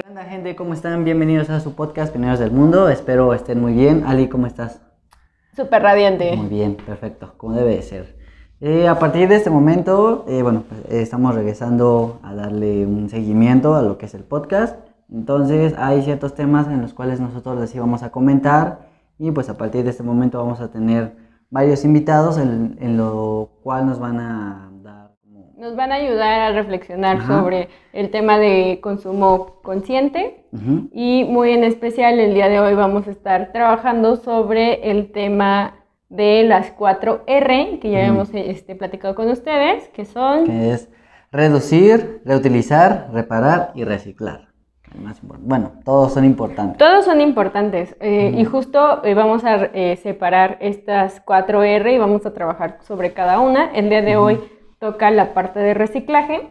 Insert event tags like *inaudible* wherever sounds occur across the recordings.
¿Qué onda gente? ¿Cómo están? Bienvenidos a su podcast Pioneros del Mundo. Espero estén muy bien. Ali, ¿cómo estás? Súper radiante. Muy bien, perfecto, como debe de ser. Eh, a partir de este momento, eh, bueno, pues, eh, estamos regresando a darle un seguimiento a lo que es el podcast. Entonces hay ciertos temas en los cuales nosotros les íbamos a comentar y pues a partir de este momento vamos a tener varios invitados en, en lo cual nos van a. Nos van a ayudar a reflexionar Ajá. sobre el tema de consumo consciente y muy en especial el día de hoy vamos a estar trabajando sobre el tema de las 4 R que ya hemos este, platicado con ustedes, que son... que es reducir, reutilizar, reparar y reciclar. Bueno, todos son importantes. Todos son importantes eh, y justo eh, vamos a eh, separar estas 4 R y vamos a trabajar sobre cada una. El día de hoy toca la parte de reciclaje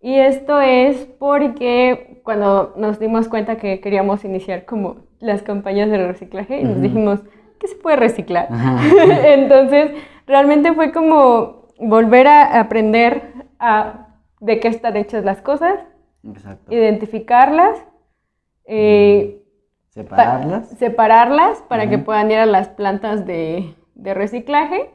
y esto es porque cuando nos dimos cuenta que queríamos iniciar como las campañas de reciclaje, nos Ujú. dijimos, ¿qué se puede reciclar? *laughs* Entonces, realmente fue como volver a aprender a de qué están hechas las cosas, Exacto. identificarlas. eh, pa- Separarlas. para que puedan ir a las plantas de, de reciclaje.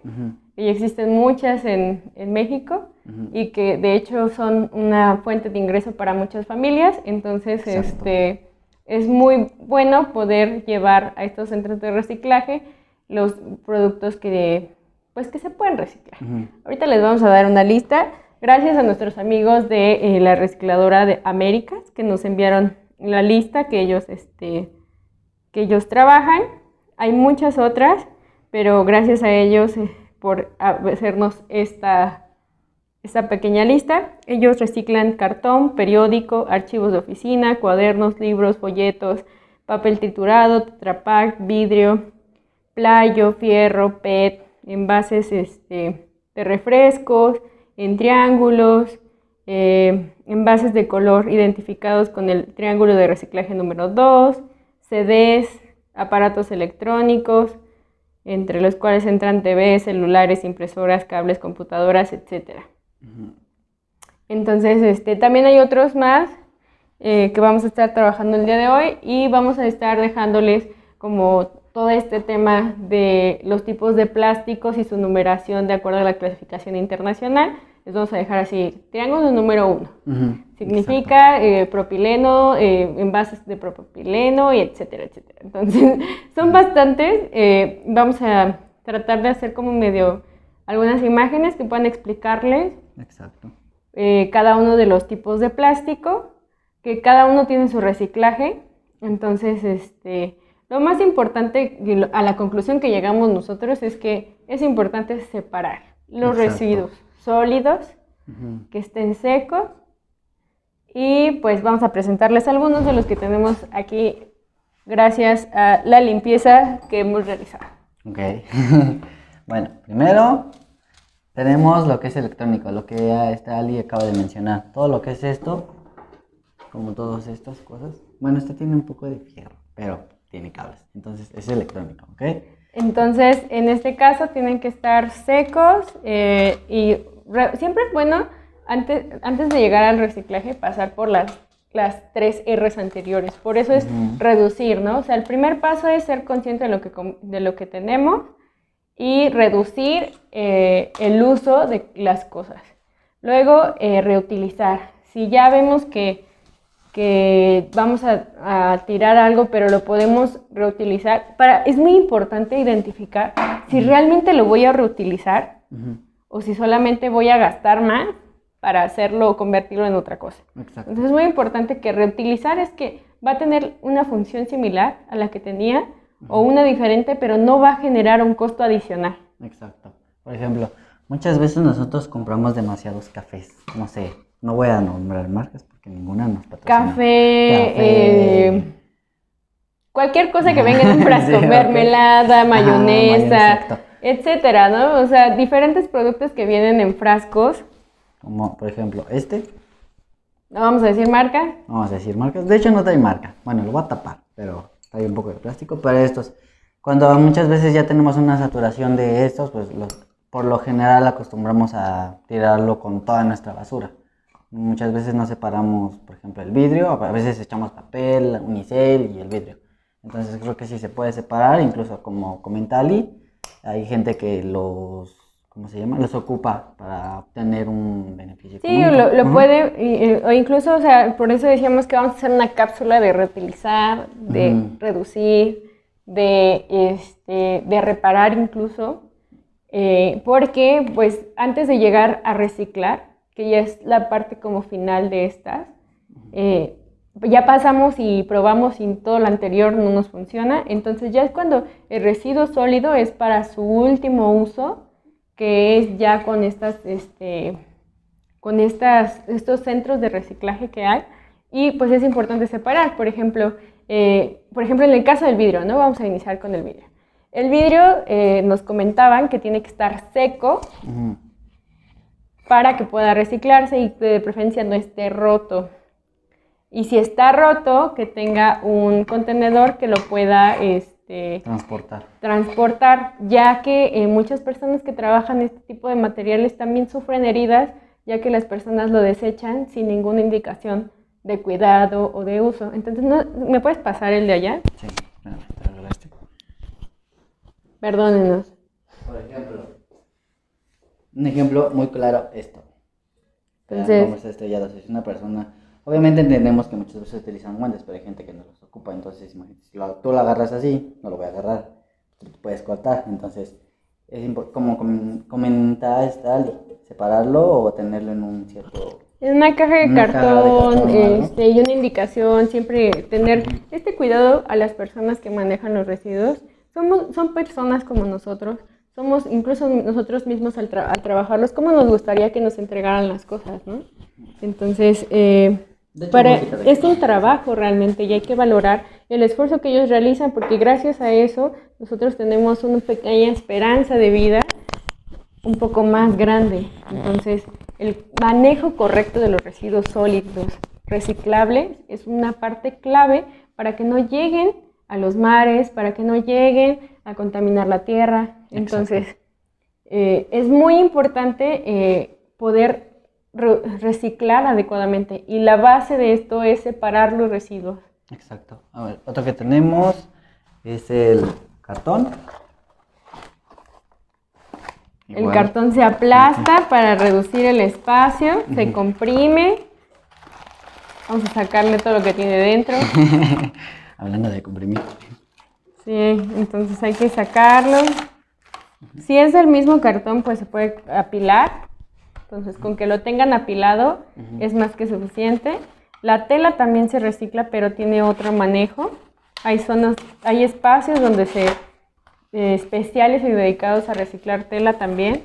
Ujú, Y existen muchas en, en México ujú. y que de hecho son una fuente de ingreso para muchas familias. Entonces, Exacto. este, es muy bueno poder llevar a estos centros de reciclaje los productos que, pues, que se pueden reciclar. Ahorita les vamos a dar una lista. Gracias a nuestros amigos de eh, la recicladora de Américas que nos enviaron la lista que ellos, este, que ellos trabajan. Hay muchas otras, pero gracias a ellos eh, por hacernos esta, esta pequeña lista. Ellos reciclan cartón, periódico, archivos de oficina, cuadernos, libros, folletos, papel triturado, Tetra Pak, vidrio, playo, fierro, PET, envases este, de refrescos, en triángulos, eh, envases de color identificados con el triángulo de reciclaje número 2, CDs, aparatos electrónicos, entre los cuales entran TV, celulares, impresoras, cables, computadoras, etc. Entonces, este, también hay otros más eh, que vamos a estar trabajando el día de hoy y vamos a estar dejándoles como todo este tema de los tipos de plásticos y su numeración de acuerdo a la clasificación internacional. Les vamos a dejar así, triángulo número uno. Ujú. Significa eh, propileno, eh, envases de propileno, y etcétera, etcétera. Entonces, *laughs* son bastantes. eh, vamos a tratar de hacer como medio algunas imágenes que puedan explicarles Exacto. eh, cada uno de los tipos de plástico, que cada uno tiene su reciclaje. Entonces, este, lo más importante a la conclusión que llegamos nosotros es que es importante separar los Exacto. residuos sólidos que estén secos y pues vamos a presentarles algunos de los que tenemos aquí gracias a la limpieza que hemos realizado. Ok. *laughs* bueno, primero tenemos lo que es electrónico, lo que ya este Ali acaba de mencionar. Todo lo que es esto, como todas estas cosas. Bueno, este tiene un poco de fierro, pero tiene cables. Entonces es electrónico, ¿ok? Entonces, en este caso tienen que estar secos eh, y re- siempre es bueno, antes, antes de llegar al reciclaje, pasar por las, las tres R's anteriores. Por eso es Ujú. reducir, ¿no? O sea, el primer paso es ser consciente de lo que, de lo que tenemos y reducir eh, el uso de las cosas. Luego, eh, reutilizar. Si ya vemos que, que vamos a, a tirar algo, pero lo podemos reutilizar, para, es muy importante identificar si realmente lo voy a reutilizar o si solamente voy a gastar más para hacerlo o convertirlo en otra cosa. Exacto. Entonces es muy importante que reutilizar es que va a tener una función similar a la que tenía o una diferente, pero no va a generar un costo adicional. Exacto. Por ejemplo, muchas veces nosotros compramos demasiados cafés. No sé, no voy a nombrar marcas porque ninguna nos patrocina. Café, Café. eh, cualquier cosa que venga en un *laughs* frasco, Sí, mermelada, mayonesa, exacto. etcétera, ¿no? O sea, diferentes productos que vienen en frascos. Como por ejemplo este, No vamos a decir marca. no vamos a decir marcas. De hecho no trae marca. Bueno, lo voy a tapar, pero trae un poco de plástico. Pero estos, cuando muchas veces ya tenemos una saturación de estos, pues los, por lo general acostumbramos a tirarlo con toda nuestra basura. Muchas veces no separamos, por ejemplo, el vidrio, a veces echamos papel, unicel y el vidrio. Entonces creo que sí se puede separar, incluso como comenta Ali, hay gente que los, ¿cómo se llama? Los ocupa para obtener un beneficio. Sí, lo, lo puede, o incluso, o sea, por eso decíamos que vamos a hacer una cápsula de reutilizar, de reducir, de, este, de reparar incluso, eh, porque pues antes de llegar a reciclar, que ya es la parte como final de estas, eh, ya pasamos y probamos y todo lo anterior no nos funciona, entonces ya es cuando el residuo sólido es para su último uso, que es ya con estas, este, con estas, estos centros de reciclaje que hay, y pues es importante separar, por ejemplo, eh, por ejemplo en el caso del vidrio, ¿no? Vamos a iniciar con el vidrio. El vidrio eh, nos comentaban que tiene que estar seco Ujú. Para que pueda reciclarse y de preferencia no esté roto. Y si está roto, que tenga un contenedor que lo pueda este, Transportar. transportar, ya que eh, muchas personas que trabajan este tipo de materiales también sufren heridas, ya que las personas lo desechan sin ninguna indicación de cuidado o de uso. Entonces, ¿no? ¿me puedes pasar el de allá? Sí, te este. Perdónenos. Por ejemplo, un ejemplo muy claro, esto. Entonces- Vamos estrellados. Si una persona, obviamente entendemos que muchas veces utilizan guantes, pero hay gente que no los ocupa. Entonces, imagínate, si lo- tú lo agarras así, no lo voy a agarrar. Tú te puedes cortar. Entonces, es como com- comenta esta Ali, separarlo o tenerlo en un cierto. En una caja de Una caja de cartón, cartón, este, y una indicación, siempre tener este cuidado a las personas que manejan los residuos. Somos, son personas como nosotros, somos incluso nosotros mismos al, tra- al trabajarlos, como nos gustaría que nos entregaran las cosas, ¿no? Entonces, eh, hecho, para, es un trabajo realmente y hay que valorar el esfuerzo que ellos realizan porque gracias a eso nosotros tenemos una pequeña esperanza de vida un poco más grande. Entonces, el manejo correcto de los residuos sólidos reciclables es una parte clave para que no lleguen a los mares, para que no lleguen a contaminar la tierra. Entonces, eh, es muy importante eh, poder re- reciclar adecuadamente y la base de esto es separar los residuos. Exacto. A ver, otro que tenemos es el cartón. El cartón se aplasta para reducir el espacio, se comprime. Vamos a sacarle todo lo que tiene dentro. *laughs* Hablando de comprimir. Sí, entonces hay que sacarlo. Si es del mismo cartón, pues se puede apilar. Entonces, con que lo tengan apilado es más que suficiente. La tela también se recicla, pero tiene otro manejo. Hay zonas, hay espacios donde se eh, especiales y dedicados a reciclar tela también.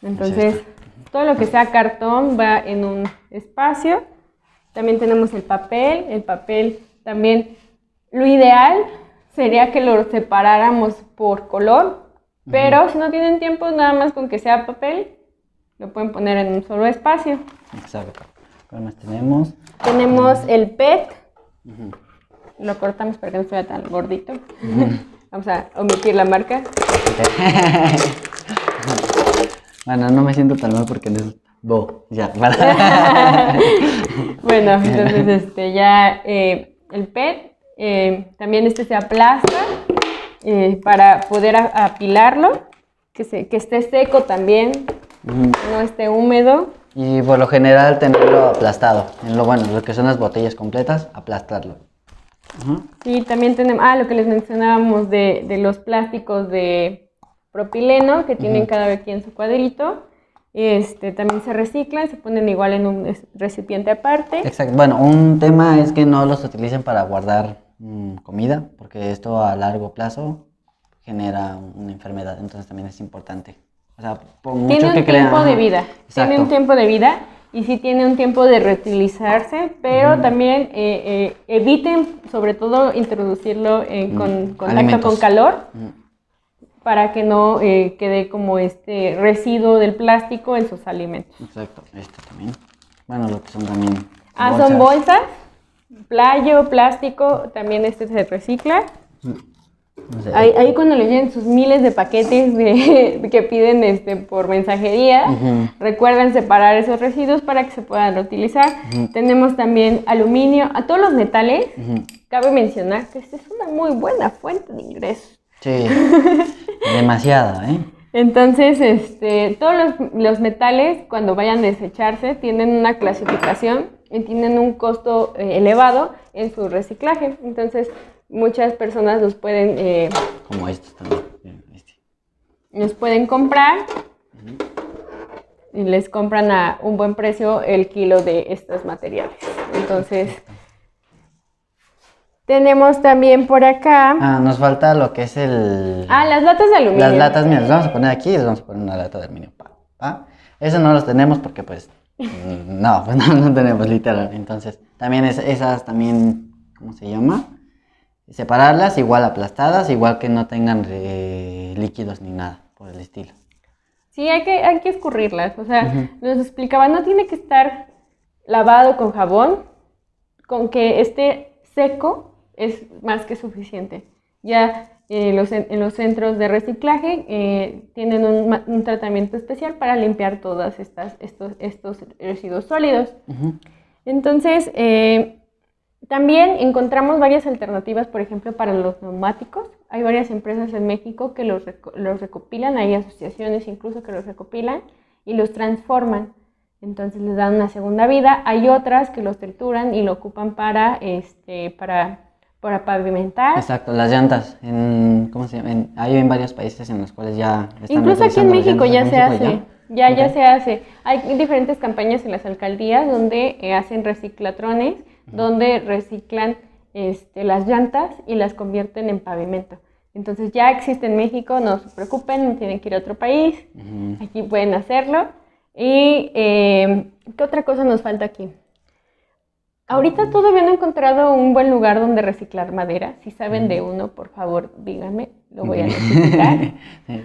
Entonces, todo lo que sea cartón va en un espacio. También tenemos el papel. El papel también, lo ideal sería que lo separáramos por color, pero si no tienen tiempo, nada más con que sea papel, lo pueden poner en un solo espacio. Exacto. ¿Qué más tenemos? Tenemos el PET, lo cortamos para que no sea tan gordito. *laughs* Vamos a omitir la marca. *laughs* Bueno, no me siento tan mal porque no es Bo. Ya. *laughs* Bueno, entonces este, ya eh, el PET, eh, también este se aplasta eh, para poder apilarlo, que, se- que esté seco también, Ujú. no esté húmedo. y por lo general tenerlo aplastado. En lo bueno, lo que son las botellas completas, aplastarlo. Ujú. Y también tenemos, ah, lo que les mencionábamos de, de los plásticos de propileno que tienen cada quien su cuadrito. Este, también se reciclan, se ponen igual en un recipiente aparte. Exacto. Bueno, un tema es que no los utilicen para guardar mm, comida, porque esto a largo plazo genera una enfermedad. Entonces también es importante. O sea, por mucho Tiene un que tiempo de vida. Tiene un Exacto. tiempo de vida y sí tiene un tiempo de reutilizarse, pero también eh, eh, eviten, sobre todo, introducirlo en con Mm, contacto alimentos. con calor Mm, para que no eh, quede como este residuo del plástico en sus alimentos. Exacto. Este también. Bueno, lo que son también. Ah, son bolsas, playo, plástico, también este se recicla. No sé. Ahí, ahí cuando les lleguen sus miles de paquetes de- *laughs* que piden este, por mensajería, Ujú. recuerden separar esos residuos para que se puedan reutilizar. Tenemos también aluminio, a todos los metales. Cabe mencionar que esta es una muy buena fuente de ingresos. Sí, *laughs* demasiada, ¿eh? Entonces, este, todos los, los metales, cuando vayan a desecharse, tienen una clasificación tienen un costo eh, elevado en su reciclaje. Entonces, muchas personas los pueden, eh, Como estos también. Este. los pueden comprar y les compran a un buen precio el kilo de estos materiales. Entonces, tenemos también por acá. Ah, nos falta lo que es el... Ah, las latas de aluminio. Las latas, mira, las vamos a poner aquí y les vamos a poner una lata de aluminio. Pa, pa. Eso no los tenemos porque pues... No, *laughs* pues no, no tenemos literal. Entonces, también es- esas también, ¿cómo se llama? Separarlas, igual aplastadas, igual que no tengan eh, líquidos ni nada por el estilo. Sí, hay que, hay que escurrirlas. O sea, nos explicaba, no tiene que estar lavado con jabón, con que esté seco es más que suficiente. Ya eh, los, en los centros de reciclaje eh, tienen un, un tratamiento especial para limpiar estas, estos, estos residuos sólidos. Ujú. Entonces, eh, también encontramos varias alternativas, por ejemplo, para los neumáticos. Hay varias empresas en México que los, reco- los recopilan, hay asociaciones incluso que los recopilan y los transforman. Entonces les dan una segunda vida. Hay otras que los trituran y lo ocupan para, este, para, para pavimentar. Exacto, las llantas. En, ¿Cómo se llama? En- hay en varios países en los cuales ya están Incluso aquí en México ya se ¿En hace, ya, ya, se hace. Hay diferentes campañas en las alcaldías donde eh, hacen reciclatrones, donde reciclan este, las llantas y las convierten en pavimento. Entonces ya existe en México, no se preocupen, no tienen que ir a otro país, aquí pueden hacerlo. Y eh, ¿qué otra cosa nos falta aquí? Ahorita todavía no he encontrado un buen lugar donde reciclar madera. Si saben de uno, por favor, díganme, lo voy a necesitar. *laughs* Sí.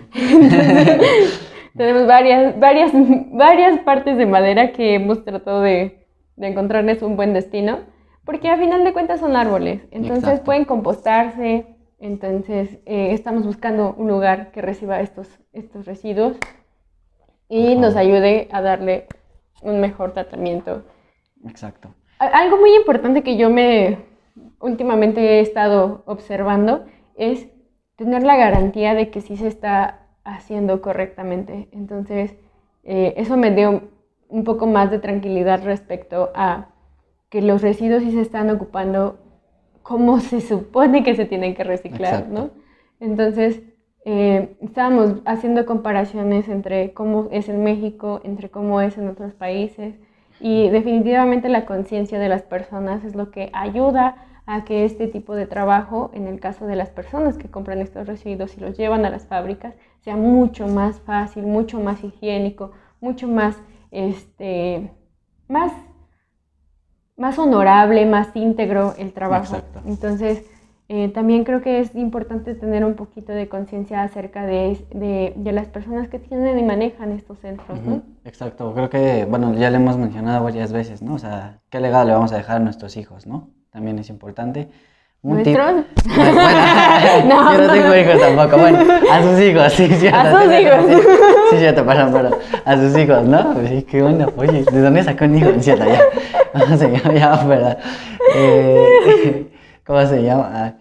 Tenemos varias, varias, varias partes de madera que hemos tratado de, de encontrarles un buen destino, porque a final de cuentas son árboles, entonces Exacto. pueden compostarse, entonces eh, estamos buscando un lugar que reciba estos, estos residuos y nos ayude a darle un mejor tratamiento. Exacto. Algo muy importante que yo me últimamente he estado observando es tener la garantía de que sí se está haciendo correctamente. Entonces, eh, eso me dio un poco más de tranquilidad respecto a que los residuos sí se están ocupando como *laughs* se supone que se tienen que reciclar, Exacto. ¿no? Entonces, eh, estábamos haciendo comparaciones entre cómo es en México, entre cómo es en otros países, y definitivamente la conciencia de las personas es lo que ayuda a que este tipo de trabajo, en el caso de las personas que compran estos residuos y los llevan a las fábricas, sea mucho más fácil, mucho más higiénico, mucho más, este, más, más honorable, más íntegro el trabajo. Exacto. Entonces, eh, también creo que es importante tener un poquito de conciencia acerca de, de, de las personas que tienen y manejan estos centros, ¿no? Exacto, creo que, bueno, ya le hemos mencionado varias veces, ¿no? O sea, ¿qué legado le vamos a dejar a nuestros hijos, no? También es importante. Un tip-. Bueno, *laughs* *laughs* No, yo no no, tengo no. hijos tampoco. Bueno, a sus hijos, sí, cierto. A sus hijos. Sí, sí, cierto, perdón, perdón. A sus hijos, ¿no? Sí, qué onda. Oye, ¿de dónde sacó un hijo? Cierto, ya. *laughs* ¿Cómo se llama? Ya, perdón. Eh, ¿Cómo se llama? Ah,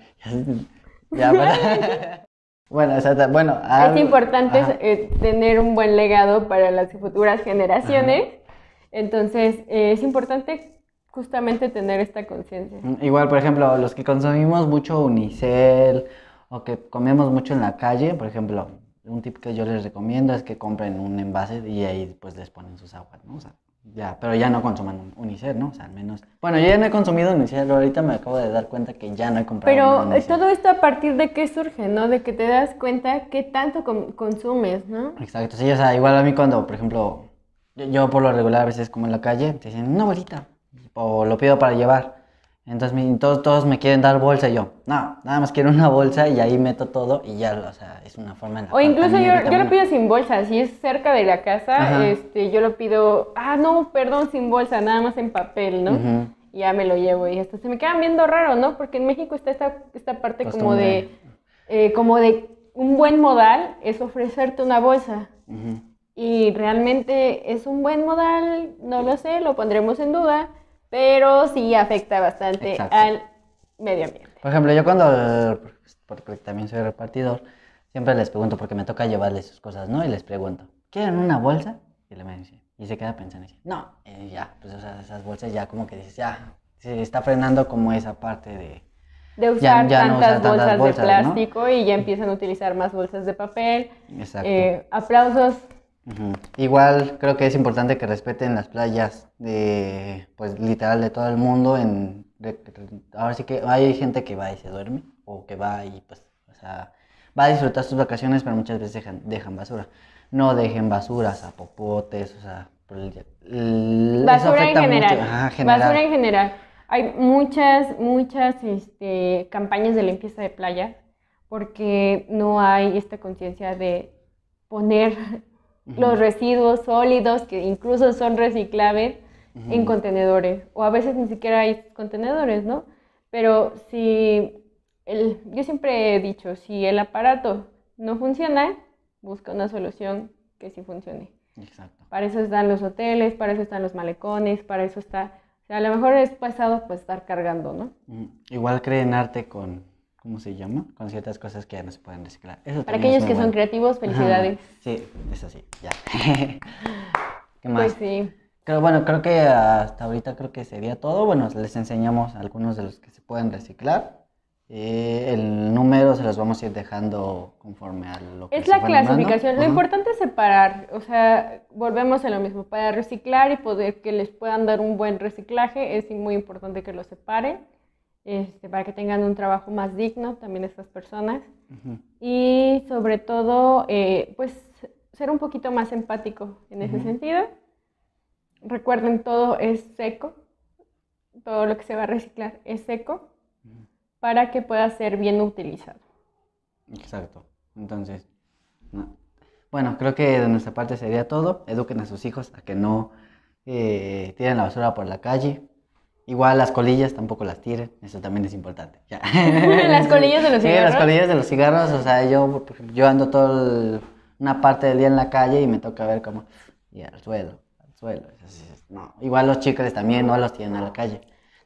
ya. *laughs* Bueno, exacto. Bueno, Es importante eh, tener un buen legado para las futuras generaciones. Entonces, eh, es importante justamente tener esta conciencia. Mm, Igual, por ejemplo, los que consumimos mucho unicel o que comemos mucho en la calle, por ejemplo, un tip que yo les recomiendo es que compren un envase y ahí pues les ponen sus aguas, ¿no? O sea, ya, pero ya no consuman un- unicel, ¿no? O sea, al menos... Bueno, yo ya no he consumido unicel, pero ahorita me acabo de dar cuenta que ya no he comprado Pero unicel. todo esto a partir de qué surge, ¿no? De que te das cuenta qué tanto consumes, ¿no? Exacto, sí, o sea, igual a mí cuando, por ejemplo, yo, yo por lo regular a veces como en la calle, te dicen una bolita, o lo pido para llevar. Entonces mi- todos, todos me quieren dar bolsa y yo, no, nada más quiero una bolsa y ahí meto todo y ya, o sea, es una forma en la O incluso yo, yo lo pido sin bolsa, si es cerca de la casa, Ajá. este, yo lo pido, ah, no, perdón, sin bolsa, nada más en papel, ¿no? Ujú. Y ya me lo llevo y hasta se me quedan viendo raro, ¿no? Porque en México está esta, esta parte como de, eh, como de un buen modal es ofrecerte una bolsa. Ujú. Y realmente es un buen modal, no lo sé, lo pondremos en duda, pero sí afecta bastante Exacto. al medio ambiente. Por ejemplo, yo cuando, porque también soy repartidor, siempre les pregunto, porque me toca llevarles sus cosas, ¿no? Y les pregunto, ¿quieren una bolsa? Y le me dice, y se queda pensando, y dice, no, y ya, pues o sea, esas bolsas ya como que dices, ya, se está frenando como esa parte de... De usar ya no tantas usar tantas bolsas, bolsas, de ¿no? plástico y ya empiezan a utilizar más bolsas de papel. Exacto. Eh, aplausos. Igual creo que es importante que respeten las playas de, pues literal de todo el mundo. En, ahora sí que hay gente que va y se duerme o que va y pues, o sea, va a disfrutar sus vacaciones, pero muchas veces dejan, dejan basura. No dejen basuras a popotes, o sea, Basura en. Ajá, general. Basura en general. Hay muchas, muchas este, campañas de limpieza de playa porque no hay esta conciencia de poner los residuos sólidos que incluso son reciclables en contenedores. O a veces ni siquiera hay contenedores, ¿no? Pero si el, yo siempre he dicho, si el aparato no funciona, busca una solución que sí funcione. Exacto. Para eso están los hoteles, para eso están los malecones, para eso está... O sea, a lo mejor es pasado pues estar cargando, ¿no? Ujú. Igual creen arte con, ¿cómo se llama? Con ciertas cosas que ya no se pueden reciclar. Eso Para es aquellos muy que son bueno. creativos, felicidades. Ajá, Sí, eso sí, ya. *laughs* ¿Qué más? Pues sí. Creo, bueno, creo que hasta ahorita creo que sería todo. Bueno, les enseñamos algunos de los que se pueden reciclar. Eh, el número se los vamos a ir dejando conforme a lo que Es se la clasificación. Lo Ajá. importante es separar, o sea, volvemos a lo mismo. Para reciclar y poder que les puedan dar un buen reciclaje, es muy importante que lo separen, este, para que tengan un trabajo más digno también estas personas. Ujú. Y sobre todo, eh, pues, ser un poquito más empático en ese Ujú. sentido. Recuerden, todo es seco, todo lo que se va a reciclar es seco Ujú. para que pueda ser bien utilizado. Exacto. Entonces, no. bueno, creo que de nuestra parte sería todo. Eduquen a sus hijos a que no eh, tiren la basura por la calle. Igual las colillas tampoco las tiren, eso también es importante. Ya. *laughs* Las colillas de los Sí, cigarros. las colillas de los cigarros, o sea, yo, yo ando toda una parte del día en la calle y me toca ver como, y al suelo, al suelo. sí no. Igual los chicles también no los tienen a la calle.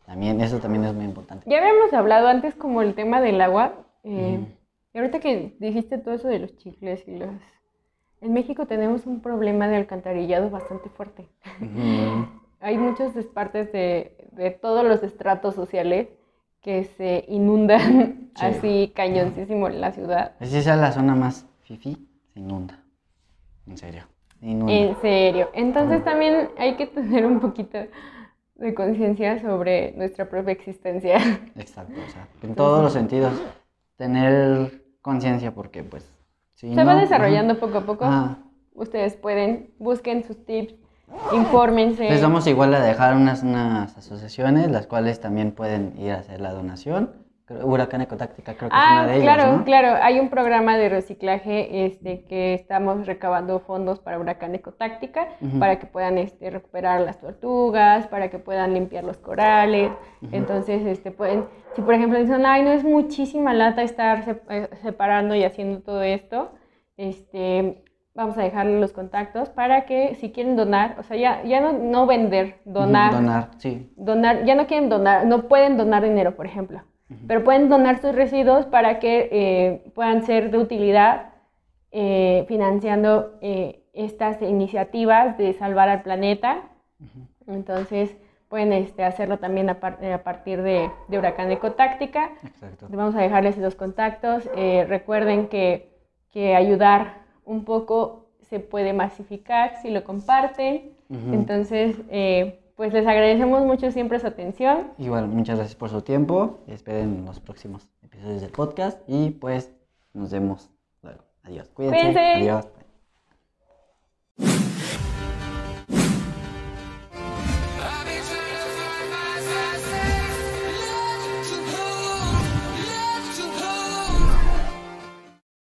También, eso también es muy importante. Ya habíamos hablado antes como el tema del agua. eh, Ujú. Y ahorita que dijiste todo eso de los chicles y los... En México tenemos un problema de alcantarillado bastante fuerte. Ujú. Hay muchas partes de, de todos los estratos sociales que se inundan *laughs* Sí. así cañoncísimo en la ciudad. Esa es la zona más fifi, se inunda. En serio, se inunda. En serio. Entonces también hay que tener un poquito de conciencia sobre nuestra propia existencia. *laughs* Exacto, o sea, en todos los sentidos, tener conciencia porque pues... Si Se va desarrollando ajá. poco a poco. Ajá. Ustedes pueden, busquen sus tips, infórmense. Les vamos igual a dejar unas, unas asociaciones, las cuales también pueden ir a hacer la donación. Huracán Ecotáctica creo que es Ah, una de ellas, claro, ¿no? claro. Hay un programa de reciclaje este, que estamos recabando fondos para Huracán Ecotáctica Ujú. para que puedan este, recuperar las tortugas, para que puedan limpiar los corales. Entonces, este, pueden, si por ejemplo dicen, ay, no es muchísima lata estar eh, separando y haciendo todo esto, este, vamos a dejarle los contactos para que si quieren donar, o sea, ya, ya no, no vender, donar, Donar, sí. donar, ya no quieren donar, no pueden donar dinero, por ejemplo, pero pueden donar sus residuos para que eh, puedan ser de utilidad eh, financiando eh, estas iniciativas de salvar al planeta. Entonces, pueden este, hacerlo también a, par- a partir de, de Huracán Ecotáctica. Exacto. Vamos a dejarles esos contactos. Recuerden que, que ayudar un poco se puede masificar si lo comparten. Entonces, eh, pues les agradecemos mucho siempre su atención. Igual, muchas gracias por su tiempo. Esperen los próximos episodios del podcast y pues nos vemos luego. Adiós. Cuídense. Cuídense. Adiós.